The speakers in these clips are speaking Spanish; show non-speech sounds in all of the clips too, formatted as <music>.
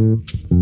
Mm-hmm.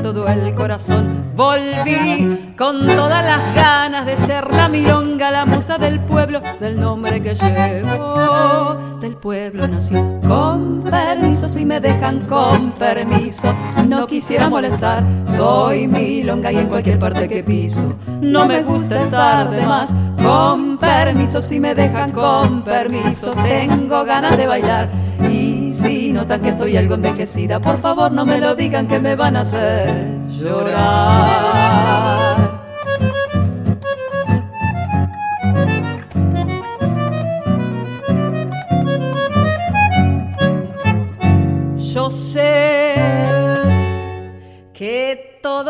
Todo el corazón. Volví con todas las ganas de ser la milonga, la musa del pueblo, del nombre que llevo, del pueblo nació. Con permiso, si me dejan con permiso, no quisiera molestar, soy milonga y en cualquier parte que piso, no me gusta estar de más. Con permiso, si me dejan con permiso, tengo ganas de bailar. Si notan que estoy algo envejecida, por favor no me lo digan que me van a hacer llorar.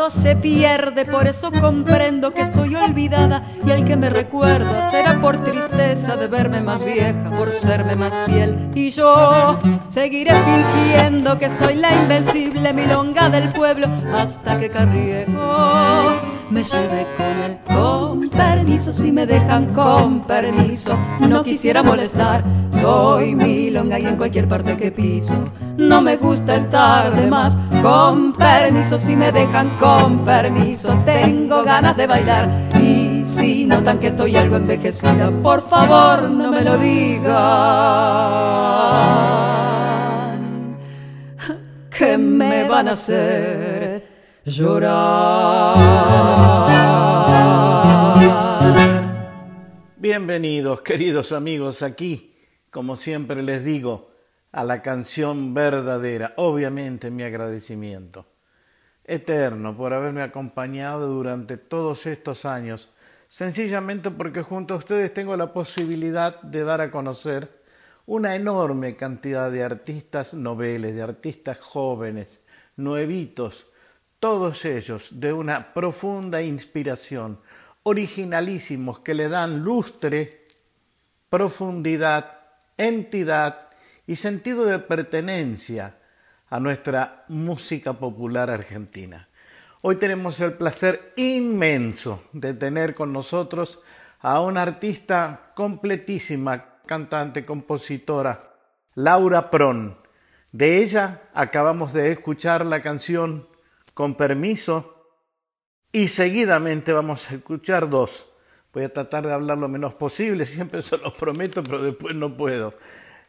Se pierde, por eso comprendo que estoy olvidada y el que me recuerda será por tristeza de verme más vieja, por serme más fiel. Y yo seguiré fingiendo que soy la invencible milonga del pueblo hasta que Carriego me lleve con él. Con permiso, si me dejan con permiso, no quisiera molestar. Soy milonga y en cualquier parte que piso, no me gusta estar de más. Con permiso, si me dejan con permiso, tengo ganas de bailar. Y si notan que estoy algo envejecida, por favor no me lo digan. Que me van a hacer llorar. Bienvenidos, queridos amigos, aquí, como siempre les digo, a la canción verdadera. Obviamente mi agradecimiento eterno por haberme acompañado durante todos estos años, sencillamente porque junto a ustedes tengo la posibilidad de dar a conocer una enorme cantidad de artistas noveles, de artistas jóvenes, nuevitos, todos ellos de una profunda inspiración, originalísimos que le dan lustre, profundidad, entidad y sentido de pertenencia a nuestra música popular argentina. Hoy tenemos el placer inmenso de tener con nosotros a una artista completísima, cantante, compositora, Laura Pron. De ella acabamos de escuchar la canción Con permiso y seguidamente vamos a escuchar dos. Voy a tratar de hablar lo menos posible, <laughs> siempre se los prometo, pero después no puedo.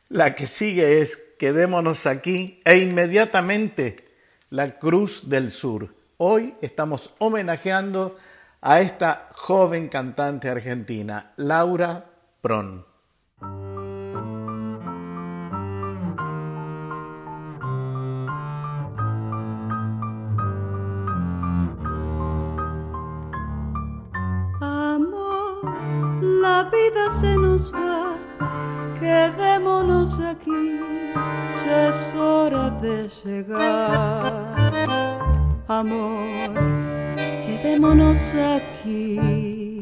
La que sigue es Quedémonos aquí e inmediatamente la Cruz del Sur. Hoy estamos homenajeando a esta joven cantante argentina, Laura Pron. Quedémonos aquí, ya es hora de llegar. Amor, quedémonos aquí,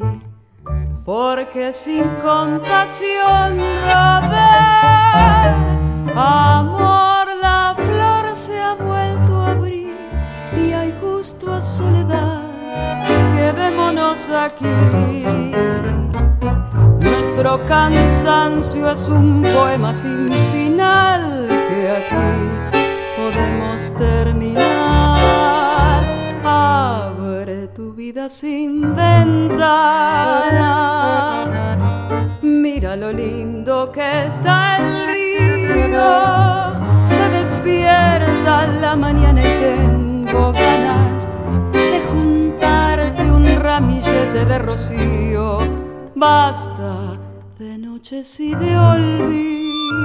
porque sin compasión robar, amor, la flor se ha vuelto a abrir y hay gusto a soledad. Quedémonos aquí nuestro cansancio es un poema sin final que aquí podemos terminar. Abre tu vida sin ventanas. Mira lo lindo que está el río. Se despierta la mañana y tengo ganas de juntarte un ramillete de rocío. Basta noches y de olvidos.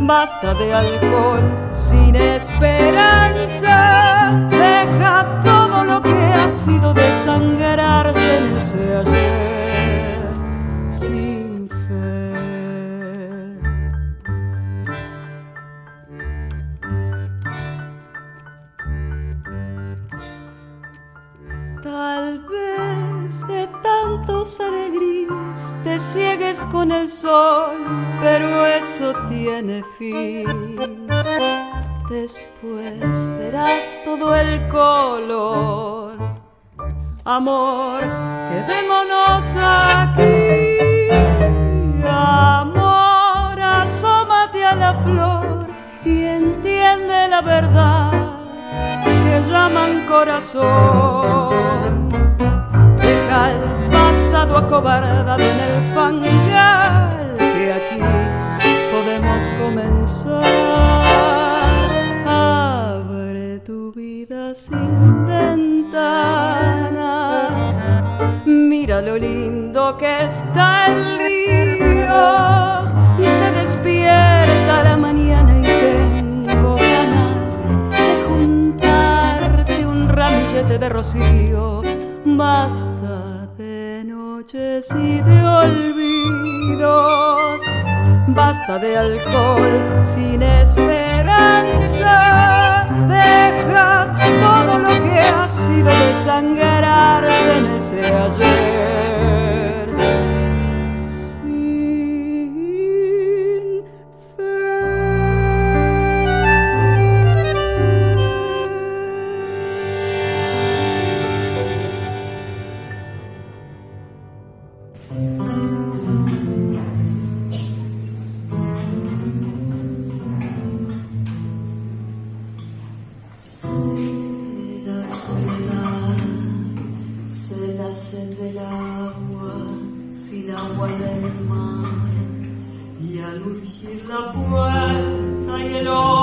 Basta de alcohol sin esperanza. Deja todo lo que ha sido desangrarse en ese ayer sin fe. Tal vez de tanto ser el gris te ciegues con el sol, pero eso tiene fin. Después verás todo el color. Amor, quedémonos aquí. Amor, asómate a la flor y entiende la verdad que llaman corazón. Pasado acobardado en el fangal que aquí podemos comenzar. Abre tu vida sin ventanas. Mira lo lindo que está el río y se despierta la mañana y tengo ganas de juntarte un ramillete de rocío. Basta noches y de olvidos, basta de alcohol sin esperanza. Deja todo lo que ha sido desangrarse en ese ayer. Sed del agua, sin agua en el mar, y al urgir la puerta y el hombro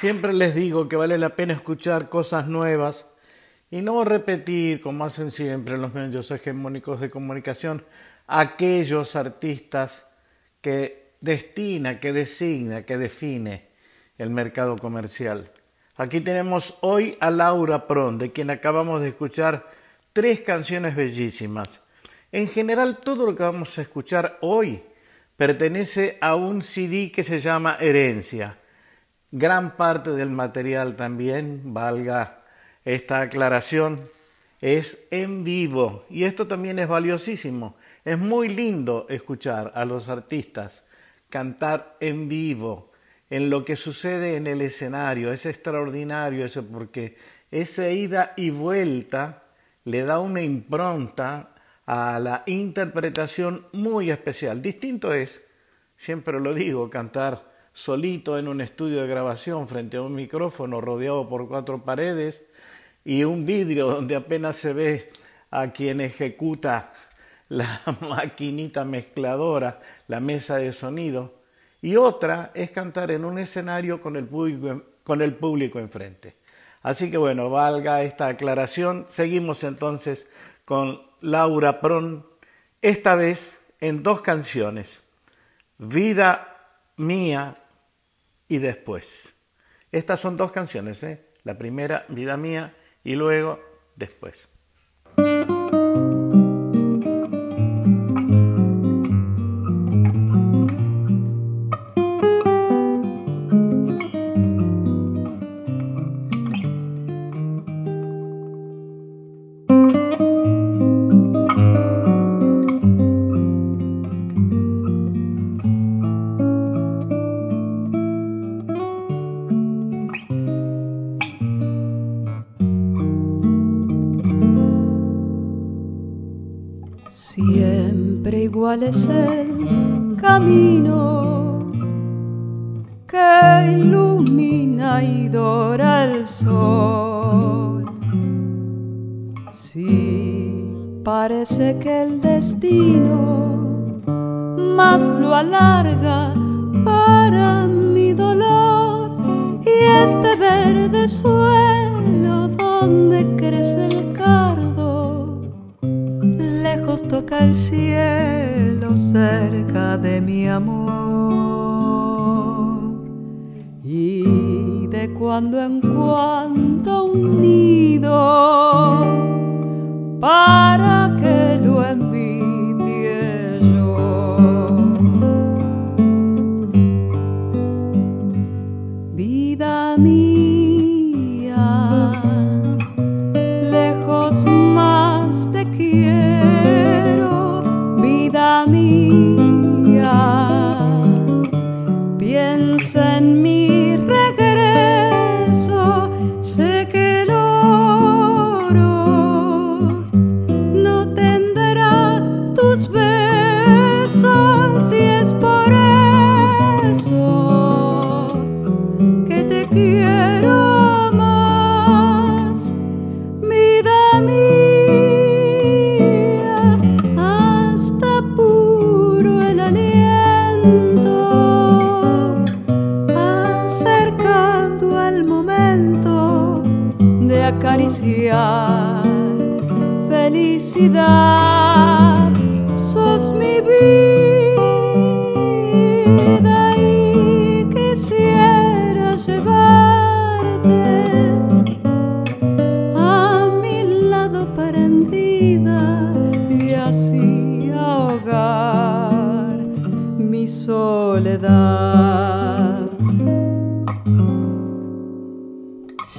Siempre les digo que vale la pena escuchar cosas nuevas y no repetir, como hacen siempre los medios hegemónicos de comunicación, aquellos artistas que destina, que designa, que define el mercado comercial. Aquí tenemos hoy a Laura Pron, de quien acabamos de escuchar tres canciones bellísimas. En general, todo lo que vamos a escuchar hoy pertenece a un CD que se llama Herencia. Gran parte del material también, valga esta aclaración, es en vivo y esto también es valiosísimo. Es muy lindo escuchar a los artistas cantar en vivo, en lo que sucede en el escenario. Es extraordinario eso porque esa ida y vuelta le da una impronta a la interpretación muy especial. Distinto es, siempre lo digo, cantar solito en un estudio de grabación frente a un micrófono rodeado por cuatro paredes y un vidrio donde apenas se ve a quien ejecuta la <laughs> maquinita mezcladora, la mesa de sonido, y otra es cantar en un escenario con el público, con el público enfrente. Así que bueno, valga esta aclaración. Seguimos entonces con Laura Pron, esta vez en dos canciones, Vida Mía y Después. Estas son dos canciones, ¿eh? la primera, Vida Mía, y luego, Después. El sol. Si parece que el destino más lo alarga para mi dolor y este verde suelo donde crece el cardo lejos toca el cielo cerca de mi amor y de cuando en cuando unido para que lo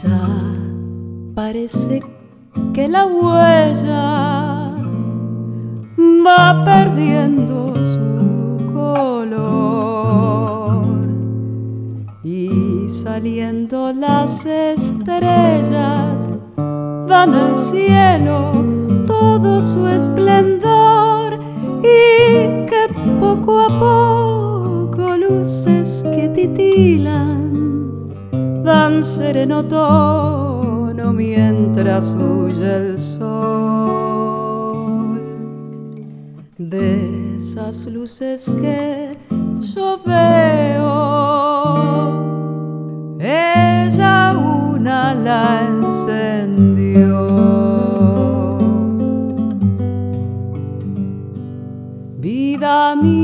Ya parece que la huella va perdiendo su color y saliendo las estrellas dan al cielo todo su esplendor y que poco a poco titilan dan sereno mientras huye el sol. De esas luces que yo veo, ella una la encendió. Vida mía,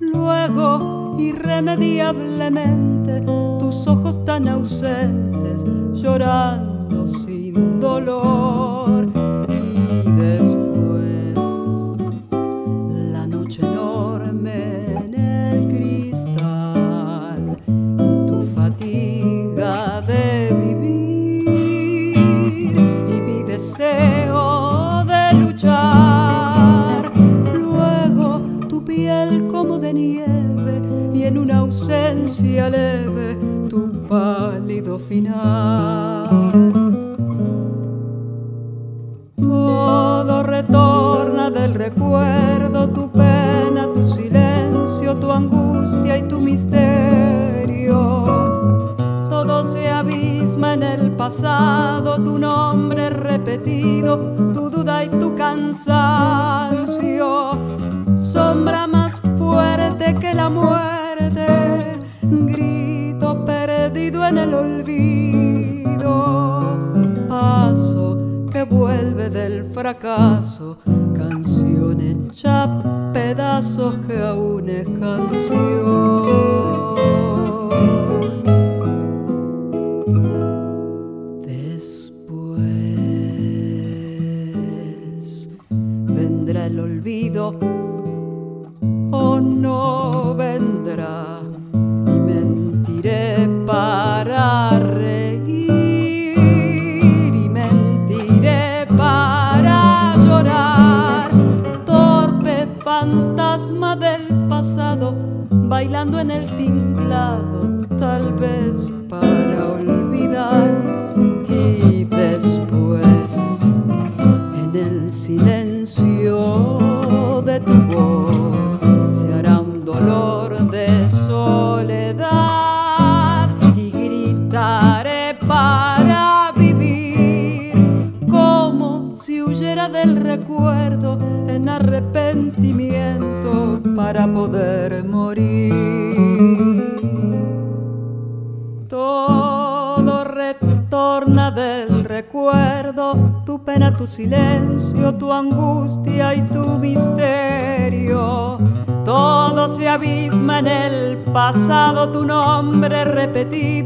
Luego, irremediablemente, tus ojos tan ausentes, llorando sin dolor. Todo retorna del recuerdo, tu pena, tu silencio, tu angustia y tu misterio. Todo se abisma en el pasado, tu nombre repetido, tu duda y tu cansancio. Sombra más fuerte que la muerte, grito perdido en el olvido fracaso, canción hecha pedazos que aún es canción. bailando en el tinglado, tal vez para olvidar. de ti.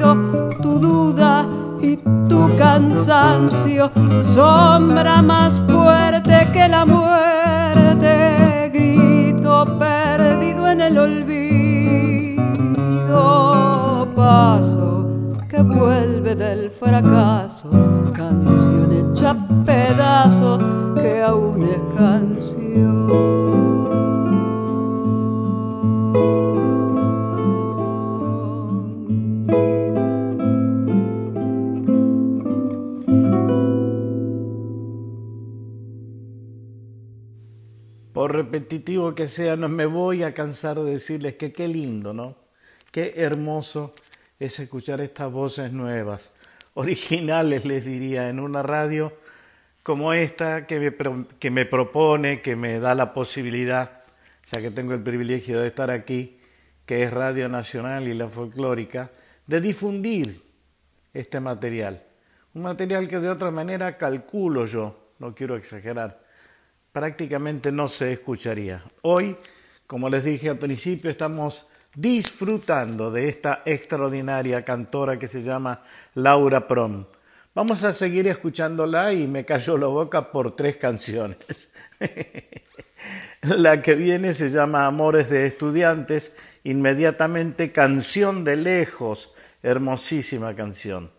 Que sea, no me voy a cansar de decirles que qué lindo, ¿no? Qué hermoso es escuchar estas voces nuevas, originales les diría, en una radio como esta que me, que me propone, que me da la posibilidad, ya que tengo el privilegio de estar aquí, que es Radio Nacional y la Folclórica, de difundir este material. Un material que de otra manera calculo yo, no quiero exagerar, prácticamente no se escucharía. Hoy, como les dije al principio, estamos disfrutando de esta extraordinaria cantora que se llama Laura Prom. Vamos a seguir escuchándola y me cayó la boca por tres canciones. <laughs> la que viene se llama Amores de Estudiantes, inmediatamente Canción de Lejos, hermosísima canción.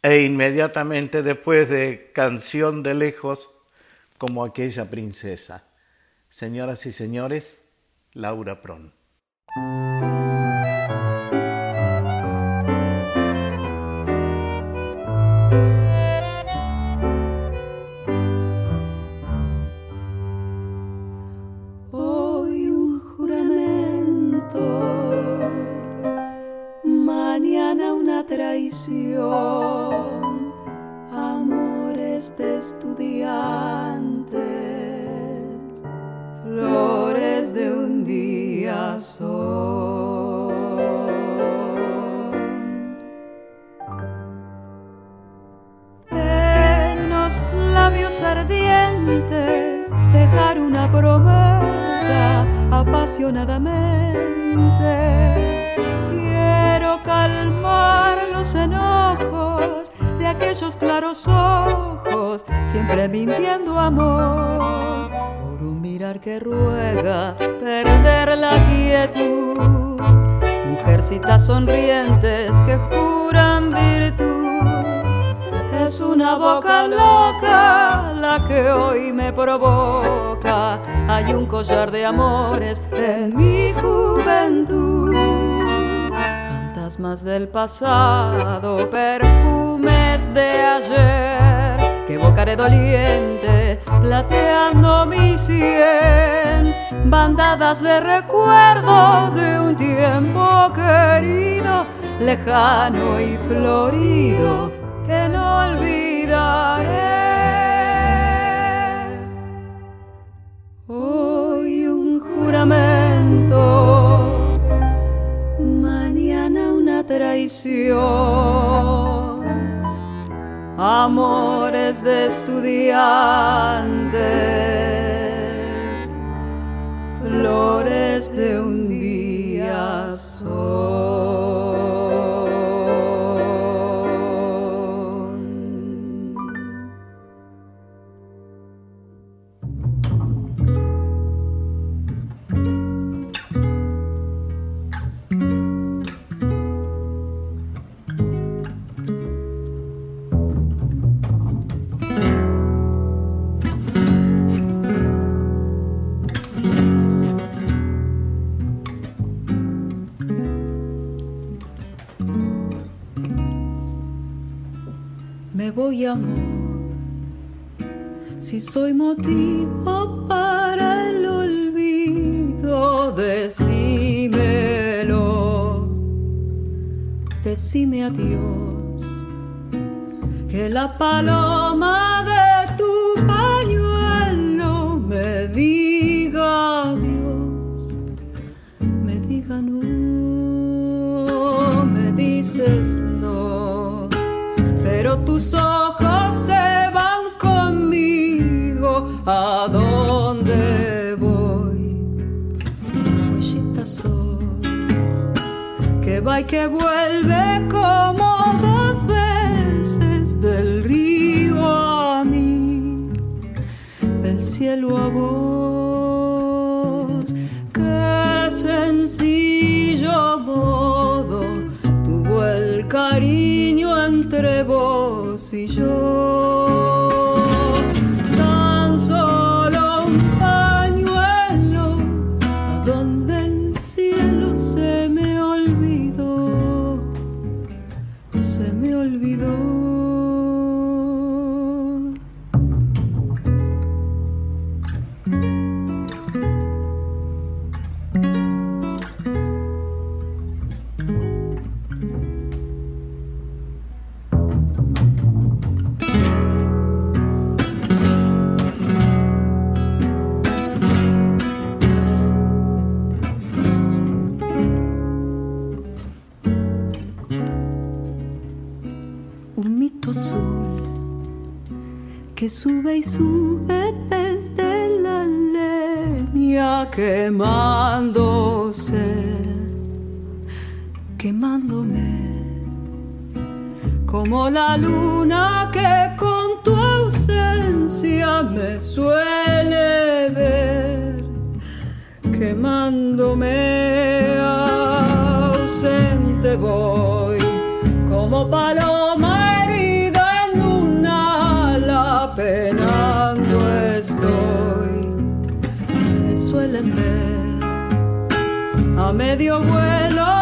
E inmediatamente después de Canción de Lejos, como aquella princesa. Señoras y señores, Laura Pron. Traición, de estudiantes, flores de un día son. En los labios ardientes dejar una promesa apasionadamente. Quiero calmar los enojos aquellos claros ojos, siempre mintiendo amor. Por un mirar que ruega perder la quietud. Mujercitas sonrientes que juran virtud. Es una boca loca la que hoy me provoca. Hay un collar de amores en mi juventud. Fantasmas del pasado, perfumes de ayer que evocaré doliente, plateando mi sien. Bandadas de recuerdos de un tiempo querido, lejano y florido que no olvidaré. Hoy un juramento, mañana una traición. Amores de estudiantes, flores de un día son. Me voy amor, si soy motivo para el olvido, decímelo, decime adiós, que la paloma de tus ojos se van conmigo. A donde voy. Huellita soy, que va y que vuelve como dos veces del río a mí, del cielo a vos. Qué sencillo modo. Tuvo el cariño entre vos y que sube y sube desde la leña quemándose, quemándome como la luna que con tu ausencia me suele ver, quemándome ausente voy como paloma a medio vuelo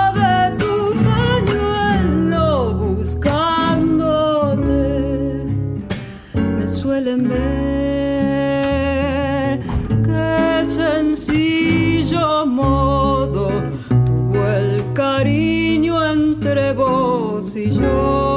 suelen ver qué sencillo modo tuvo el cariño entre vos y yo.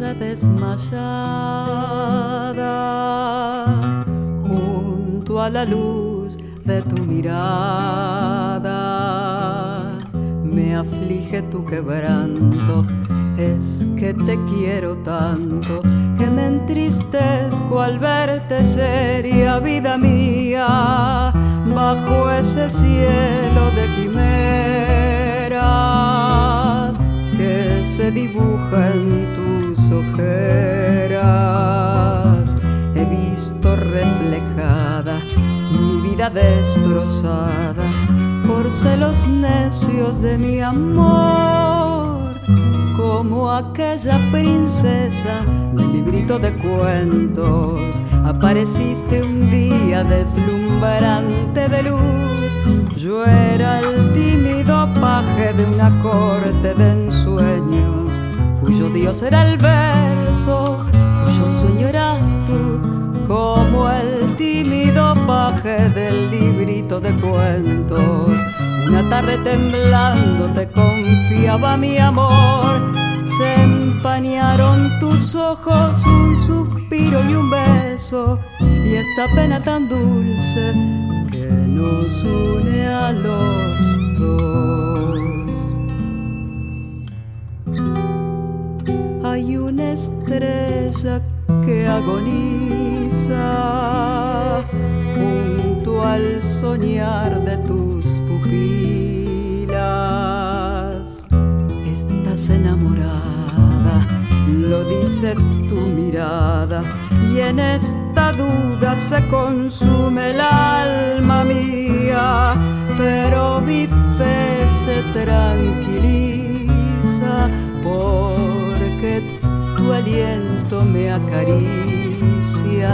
Desmayada junto a la luz de tu mirada. Me aflige tu quebranto, es que te quiero tanto que me entristezco al verte seria vida mía bajo ese cielo de quimeras se dibuja en ojeras. He visto reflejada mi vida destrozada por celos necios de mi amor, como aquella princesa del librito de cuentos. Apareciste un día deslumbrante de luz. Yo era el tímido paje de una corte de ensueños, cuyo dios era el verso, cuyo sueño eras tú, como el tímido paje del librito de cuentos. Una tarde temblando te confiaba mi amor, se empañaron tus ojos, un suspiro y un beso, y esta pena tan dulce que nos une a los dos. Estrella que agoniza junto al soñar de tus pupilas. Estás enamorada, lo dice tu mirada, y en esta duda se consume el alma mía, pero mi fe se tranquiliza porque aliento me acaricia,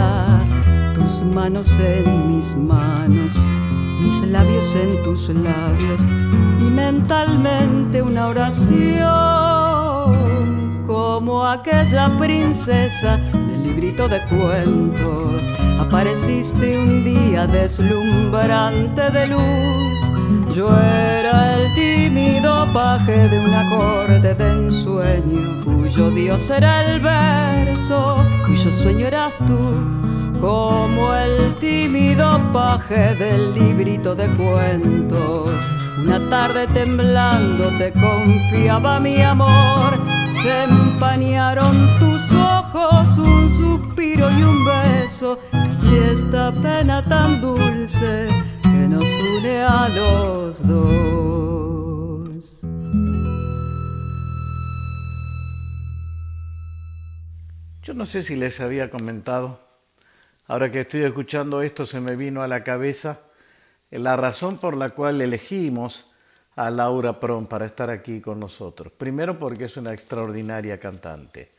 tus manos en mis manos, mis labios en tus labios y mentalmente una oración como aquella princesa librito de cuentos. Apareciste un día deslumbrante de luz. Yo era el tímido paje de una corte de ensueño, cuyo dios era el verso, cuyo sueño eras tú como el tímido paje del librito de cuentos. Una tarde temblando te confiaba mi amor, se empañaron tus ojos, un suspiro y un beso, y esta pena tan dulce que nos une a los dos. Yo no sé si les había comentado Ahora que estoy escuchando esto se me vino a la cabeza la razón por la cual elegimos a Laura Prom para estar aquí con nosotros. Primero porque es una extraordinaria cantante.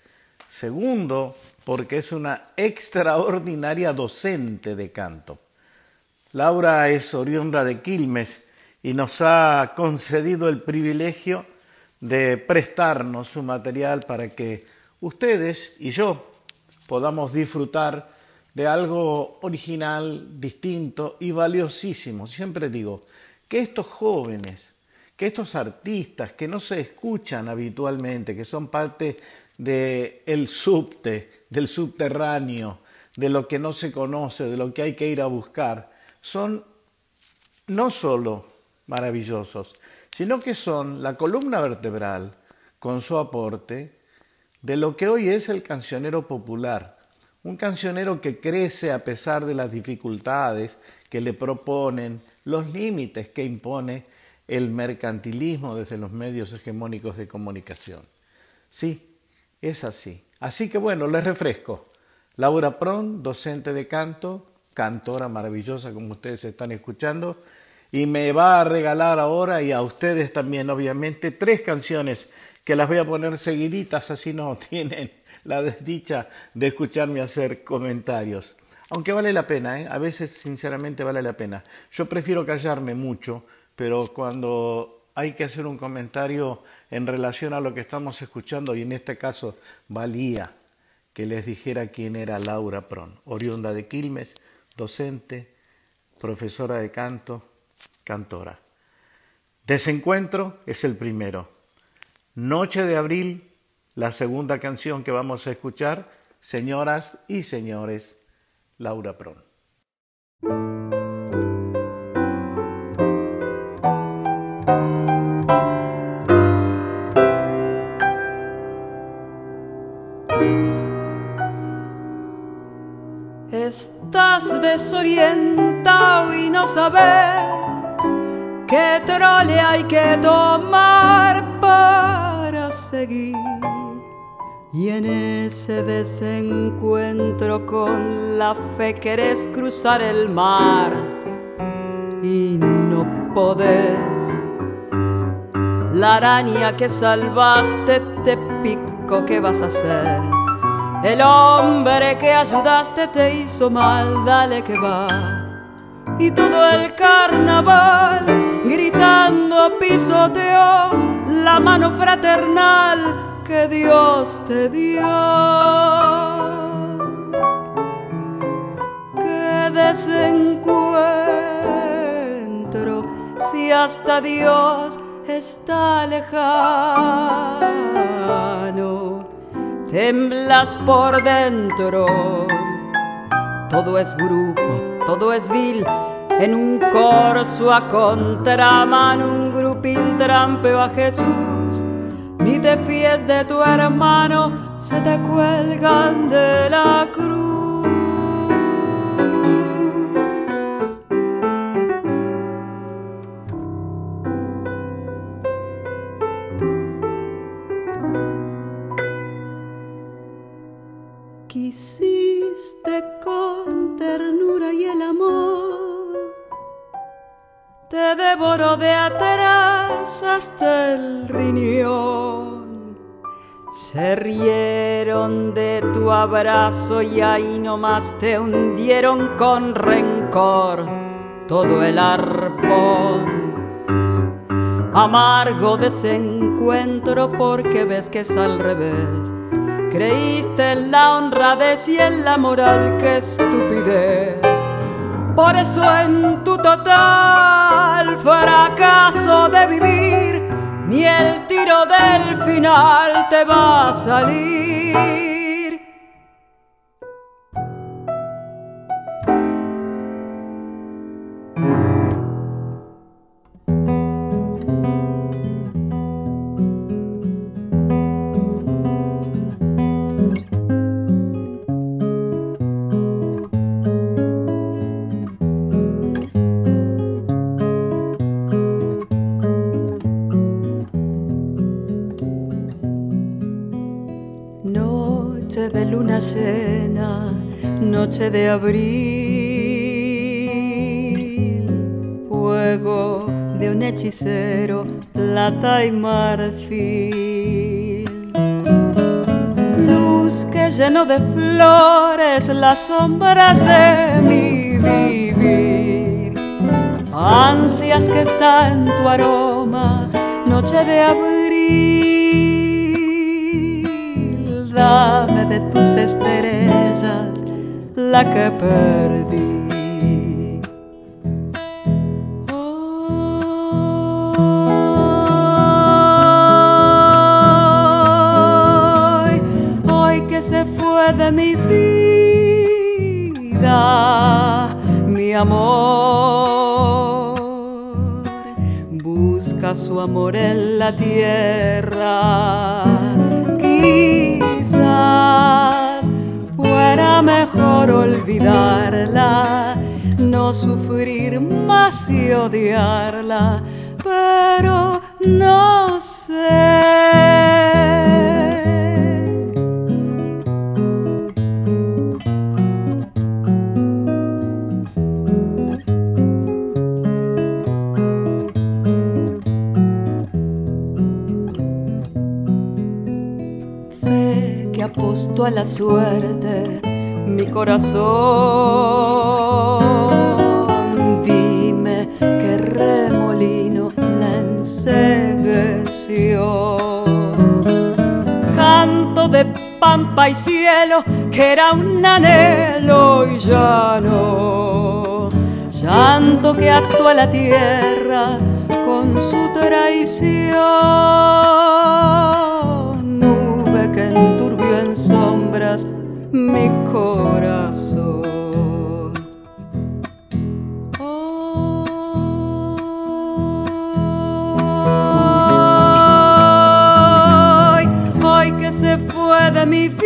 Segundo porque es una extraordinaria docente de canto. Laura es oriunda de Quilmes y nos ha concedido el privilegio de prestarnos su material para que ustedes y yo podamos disfrutar de algo original, distinto y valiosísimo. Siempre digo que estos jóvenes, que estos artistas que no se escuchan habitualmente, que son parte del subte, del subterráneo, de lo que no se conoce, de lo que hay que ir a buscar, son no solo maravillosos, sino que son la columna vertebral con su aporte de lo que hoy es el cancionero popular. Un cancionero que crece a pesar de las dificultades que le proponen, los límites que impone el mercantilismo desde los medios hegemónicos de comunicación. Sí, es así. Así que bueno, les refresco. Laura Pron, docente de canto, cantora maravillosa como ustedes están escuchando, y me va a regalar ahora y a ustedes también obviamente tres canciones que las voy a poner seguiditas, así no <laughs> tienen la desdicha de escucharme hacer comentarios. Aunque vale la pena, ¿eh? a veces sinceramente vale la pena. Yo prefiero callarme mucho, pero cuando hay que hacer un comentario en relación a lo que estamos escuchando, y en este caso valía que les dijera quién era Laura Pron, oriunda de Quilmes, docente, profesora de canto, cantora. Desencuentro es el primero. Noche de abril la segunda canción que vamos a escuchar, señoras y señores, Laura Pron. Estás desorientado y no sabes qué trole hay que tomar para seguir y en ese desencuentro con la fe querés cruzar el mar y no podés. La araña que salvaste te pico, ¿qué vas a hacer? El hombre que ayudaste te hizo mal, dale que va. Y todo el carnaval gritando pisoteó la mano fraternal que Dios te dio. Que desencuentro si hasta Dios está lejano. Temblas por dentro, todo es grupo, todo es vil. En un corso a contramano, un grupín trampeo a Jesús ni te fíes de tu hermano, se te cuelgan de la cruz. Hasta el riñón. Se rieron de tu abrazo y ahí nomás te hundieron con rencor todo el arpón. Amargo desencuentro porque ves que es al revés. Creíste en la honradez y en la moral, qué estupidez. Por eso en tu total fracaso de vivir, ni el tiro del final te va a salir. Noche de abril, fuego de un hechicero, plata y marfil. Luz que llenó de flores las sombras de mi vivir. Ansias que está en tu aroma, noche de abril. Tus estrellas la que perdí. Que se fue de mi vida, mi amor, busca su amor en la tierra. Mejor olvidarla, no sufrir más y odiarla, pero no sé. aposto a la suerte mi corazón. Dime qué remolino la ensegueció. Canto de pampa y cielo que era un anhelo y ya no. Llanto que ató a la tierra con su traición. Nube que enturbió en sombras mi corazón. Hoy, hoy que se fue de mi vida,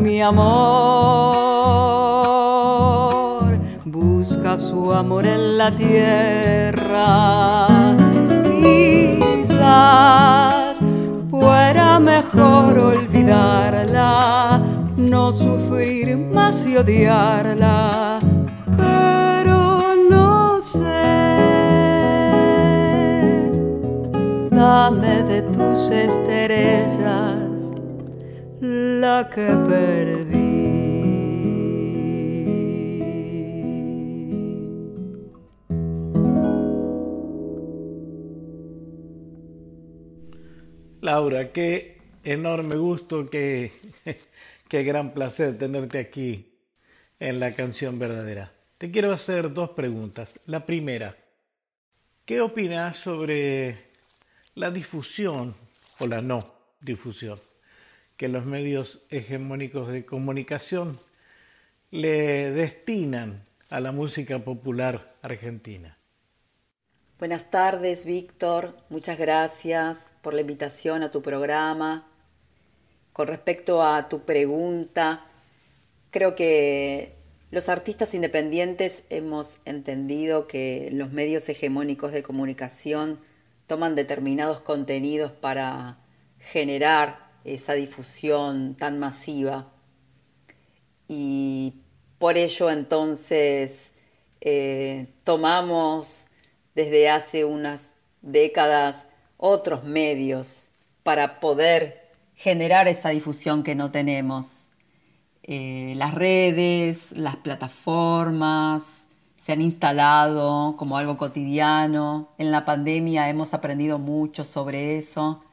mi amor busca su amor en la tierra mejor olvidarla, no sufrir más y odiarla, pero no sé. Dame de tus estrellas la que perdí. Laura, qué enorme gusto, qué, <laughs> qué gran placer tenerte aquí en la canción verdadera. Te quiero hacer dos preguntas. La primera, ¿qué opinas sobre la difusión o la no difusión que los medios hegemónicos de comunicación le destinan a la música popular argentina? Buenas tardes, Víctor. Muchas gracias por la invitación a tu programa. Con respecto a tu pregunta, creo que los artistas independientes hemos entendido que los medios hegemónicos de comunicación toman determinados contenidos para generar esa difusión tan masiva. Y por ello entonces eh, tomamos desde hace unas décadas otros medios para poder generar esa difusión que no tenemos. Eh, las redes, las plataformas, se han instalado como algo cotidiano. En la pandemia hemos aprendido mucho sobre eso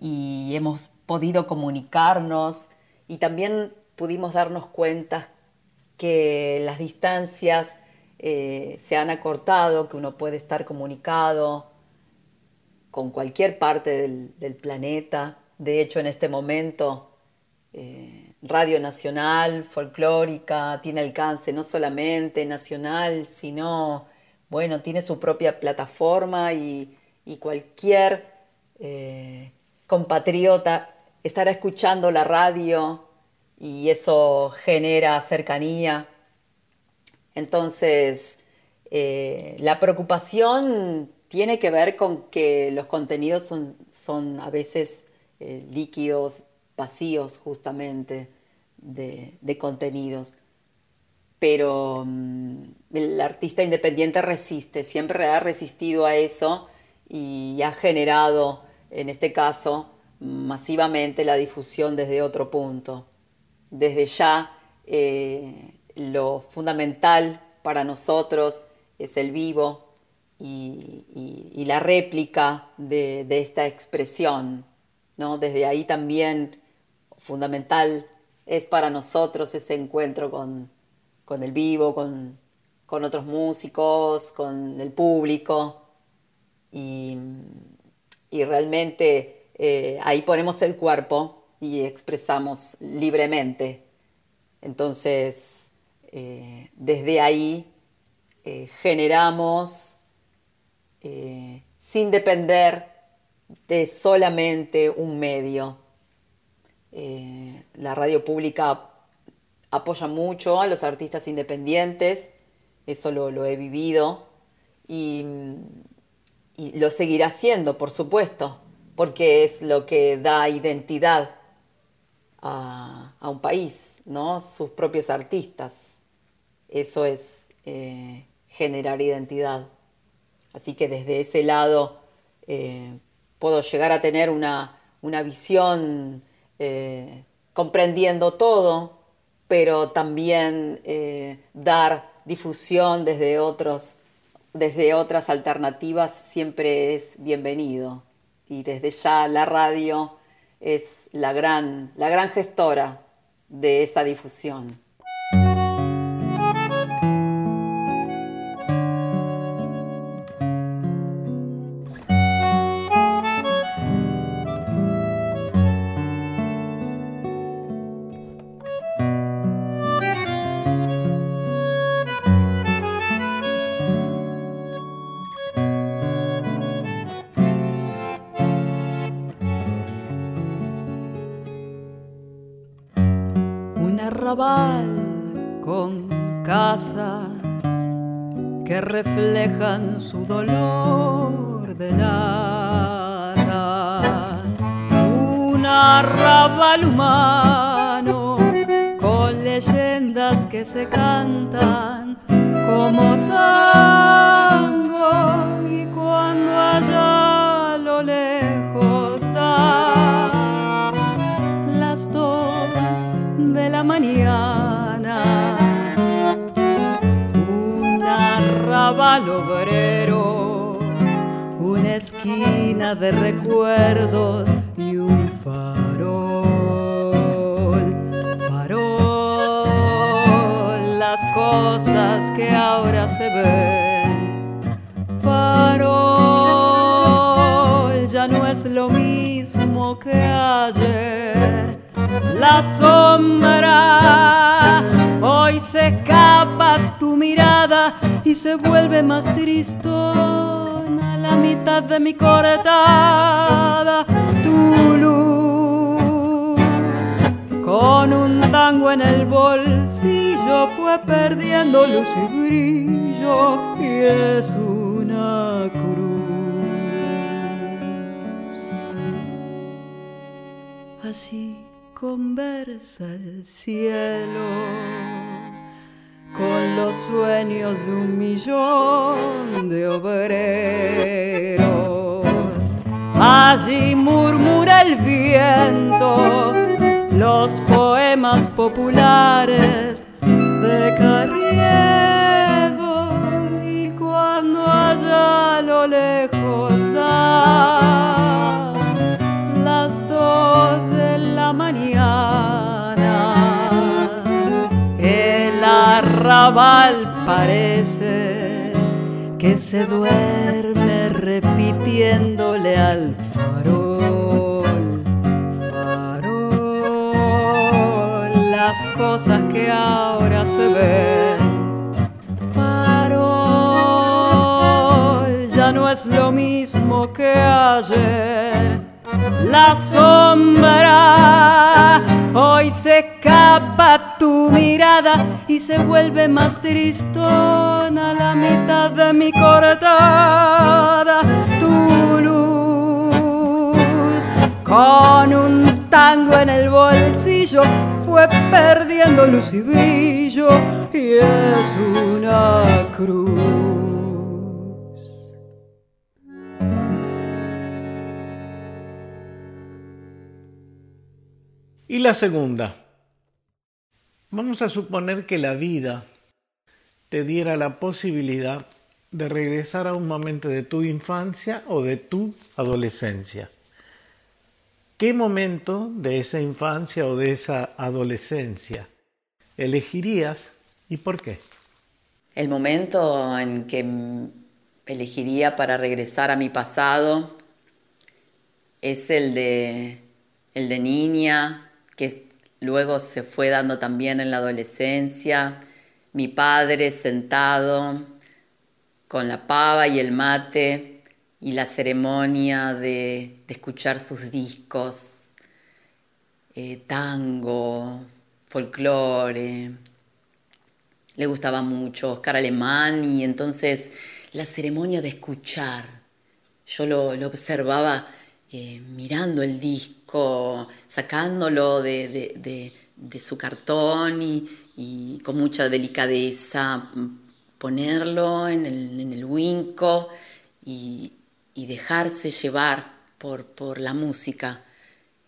y hemos podido comunicarnos y también pudimos darnos cuenta que las distancias eh, se han acortado, que uno puede estar comunicado con cualquier parte del, planeta. De hecho, en este momento, eh, Radio Nacional, folclórica, tiene alcance no solamente nacional, sino, bueno, tiene su propia plataforma y, cualquier eh, compatriota estará escuchando la radio y eso genera cercanía. Entonces, eh, la preocupación tiene que ver con que los contenidos son, a veces eh, líquidos, vacíos justamente de, contenidos. Pero mm, el artista independiente resiste, siempre ha resistido a eso y ha generado, en este caso, masivamente la difusión desde otro punto. Desde ya eh, lo fundamental para nosotros es el vivo y, la réplica de, esta expresión. Desde ahí también fundamental es para nosotros ese encuentro con, el vivo, con, otros músicos, con el público. Y, realmente eh, ahí ponemos el cuerpo y expresamos libremente. Entonces, eh, desde ahí eh, generamos sin depender de solamente un medio. la radio pública apoya mucho a los artistas independientes, eso lo, he vivido y, lo seguirá haciendo, por supuesto, porque es lo que da identidad a, a un país, ¿no? sus propios artistas. Eso es eh, generar identidad. Así que desde ese lado eh, puedo llegar a tener una, visión eh, comprendiendo todo, pero también dar difusión desde, otros, desde otras alternativas siempre es bienvenido. Y desde ya la radio es la gran, la gran gestora de esa difusión. Tristona la mitad de mi cortada. Tu luz con un tango en el bolsillo fue perdiendo luz y brillo y es una cruz. Así conversa el cielo con los sueños de un millón de obreros. Allí murmura el viento los poemas populares de Carriego y cuando allá lo lejos da las dos de la mañana arrabal parece que se duerme repitiéndole al farol, farol, las cosas que ahora se ven. Farol, ya no es lo mismo que ayer. La sombra hoy se escapa tu mirada y se vuelve más tristona la mitad de mi cortada. Tu luz con un tango en el bolsillo fue perdiendo luz y brillo y es una cruz. Y la segunda, vamos a suponer que la vida te diera la posibilidad de regresar a un momento de tu infancia o de tu adolescencia. ¿Qué momento de esa infancia o de esa adolescencia elegirías y por qué? El momento en que elegiría para regresar a mi pasado es el de, el de niña, luego se fue dando también en la adolescencia. Mi padre sentado con la pava y el mate y la ceremonia de, escuchar sus discos, eh, tango, folclore. Le gustaba mucho Oscar Alemán y entonces la ceremonia de escuchar. Yo lo, observaba eh, mirando el disco, sacándolo de, su cartón y, con mucha delicadeza ponerlo en el, en el winco y, y dejarse llevar por, por la música.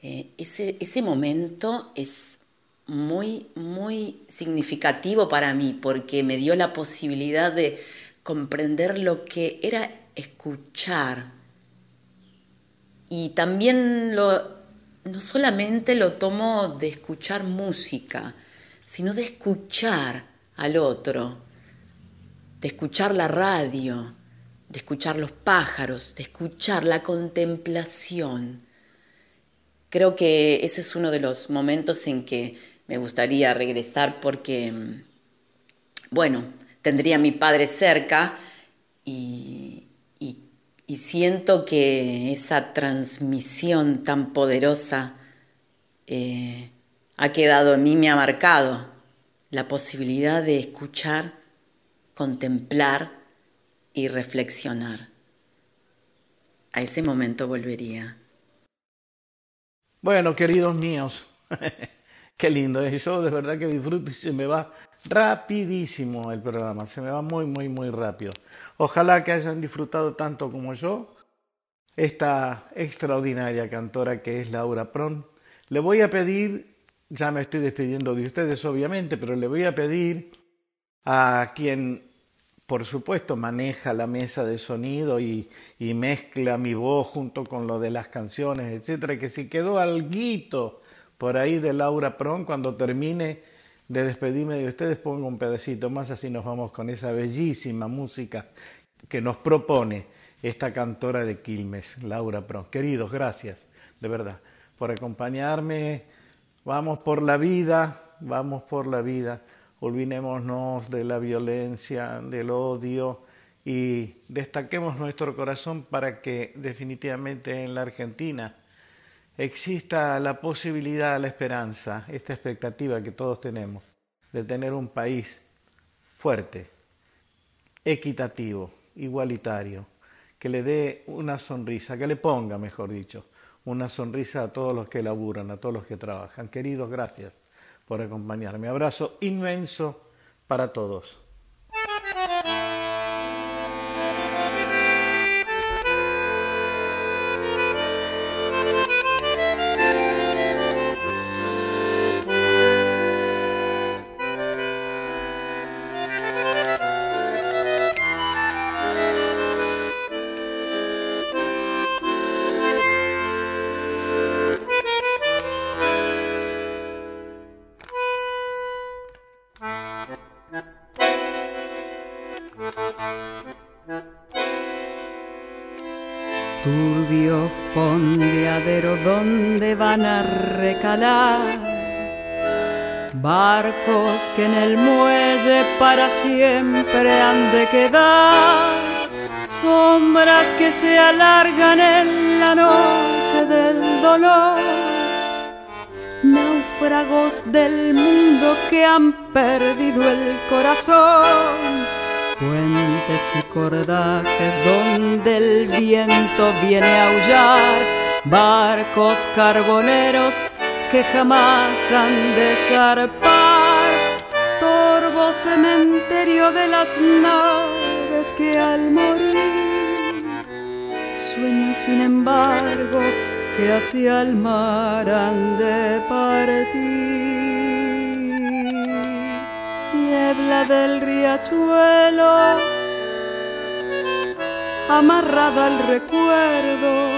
Eh, ese, ese momento es muy, muy significativo para mí porque me dio la posibilidad de comprender lo que era escuchar. Y también lo, no solamente lo tomo de escuchar música, sino de escuchar al otro, de escuchar la radio, de escuchar los pájaros, de escuchar la contemplación. Creo que ese es uno de los momentos en que me gustaría regresar porque, bueno, tendría a mi padre cerca y, y, siento que esa transmisión tan poderosa eh, ha quedado en mí, me ha marcado la posibilidad de escuchar, contemplar, y reflexionar. A ese momento volvería. Bueno, queridos míos, <laughs> qué lindo es. Yo de verdad que disfruto y se me va rapidísimo el programa, se me va muy, muy, muy rápido. Ojalá que hayan disfrutado tanto como yo esta extraordinaria cantora que es Laura Pron. Le voy a pedir, ya me estoy despidiendo de ustedes obviamente, pero le voy a pedir a quien por supuesto, maneja la mesa de sonido y, mezcla mi voz junto con lo de las canciones, etcétera, que si quedó alguito por ahí de Laura Pron, cuando termine de despedirme de ustedes, pongo un pedacito más, así nos vamos con esa bellísima música que nos propone esta cantora de Quilmes, Laura Pron. Queridos, gracias, de verdad, por acompañarme. Vamos por la vida, vamos por la vida olvidémonos de la violencia, del odio y destaquemos nuestro corazón para que definitivamente en la Argentina exista la posibilidad, la esperanza, esta expectativa que todos tenemos de tener un país fuerte, equitativo, igualitario, que le dé una sonrisa, que le ponga, mejor dicho, una sonrisa a todos los que laburan, a todos los que trabajan. Queridos, gracias por acompañarme. Abrazo inmenso para todos. A recalar barcos que en el muelle para siempre han de quedar, sombras que se alargan en la noche del dolor, náufragos del mundo que han perdido el corazón. Puentes y cordajes donde el viento viene a aullar, barcos carboneros que jamás han de zarpar, torvo cementerio de las naves que al morir sueñan sin embargo que hacia el mar han de partir. Niebla del riachuelo, amarrada al recuerdo,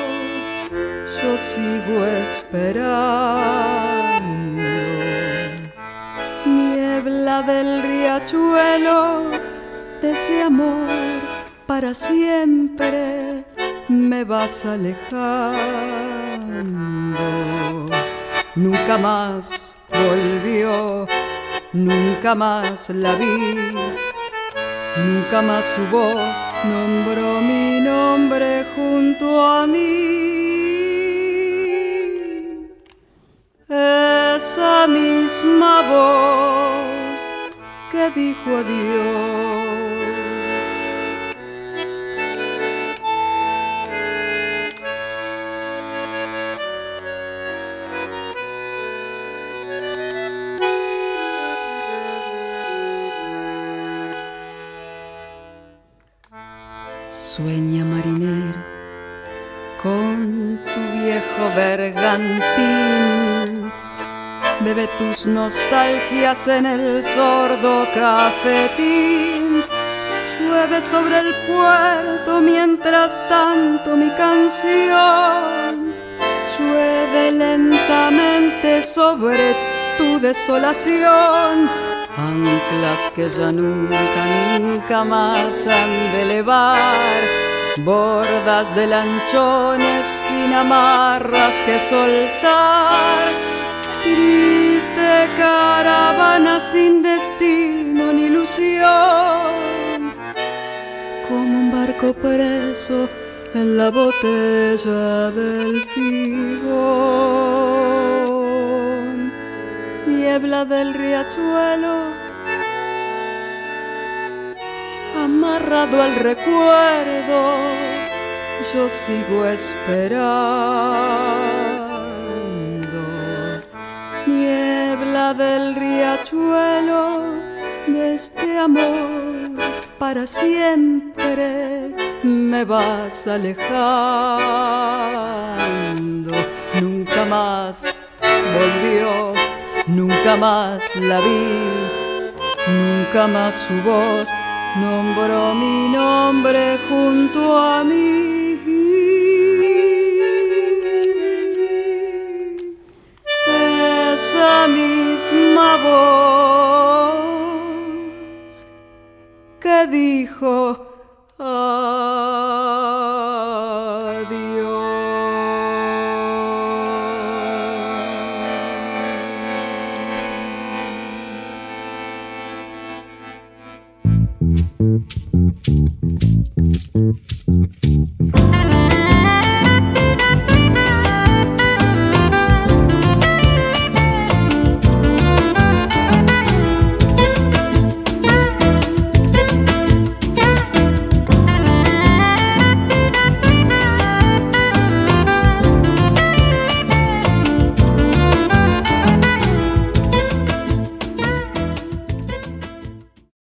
yo sigo esperando. Niebla del riachuelo, de ese amor para siempre me vas alejando. Nunca más volvió Nunca más la vi, nunca más su voz nombró mi nombre junto a mí. Esa misma voz que dijo adiós Bebe tus nostalgias en el sordo cafetín. Llueve sobre el puerto mientras tanto mi canción. Llueve lentamente sobre tu desolación anclas que ya nunca, nunca más han de elevar, bordas de lanchones sin amarras que soltar, triste caravana sin destino ni ilusión, como un barco preso en la botella del figo niebla del riachuelo, amarrado al recuerdo, yo sigo esperando. Del riachuelo, de este amor para siempre me vas alejando. Nunca más volvió Nunca más la vi, nunca más su voz nombró mi nombre junto a mí. Misma voz que dijo, ah,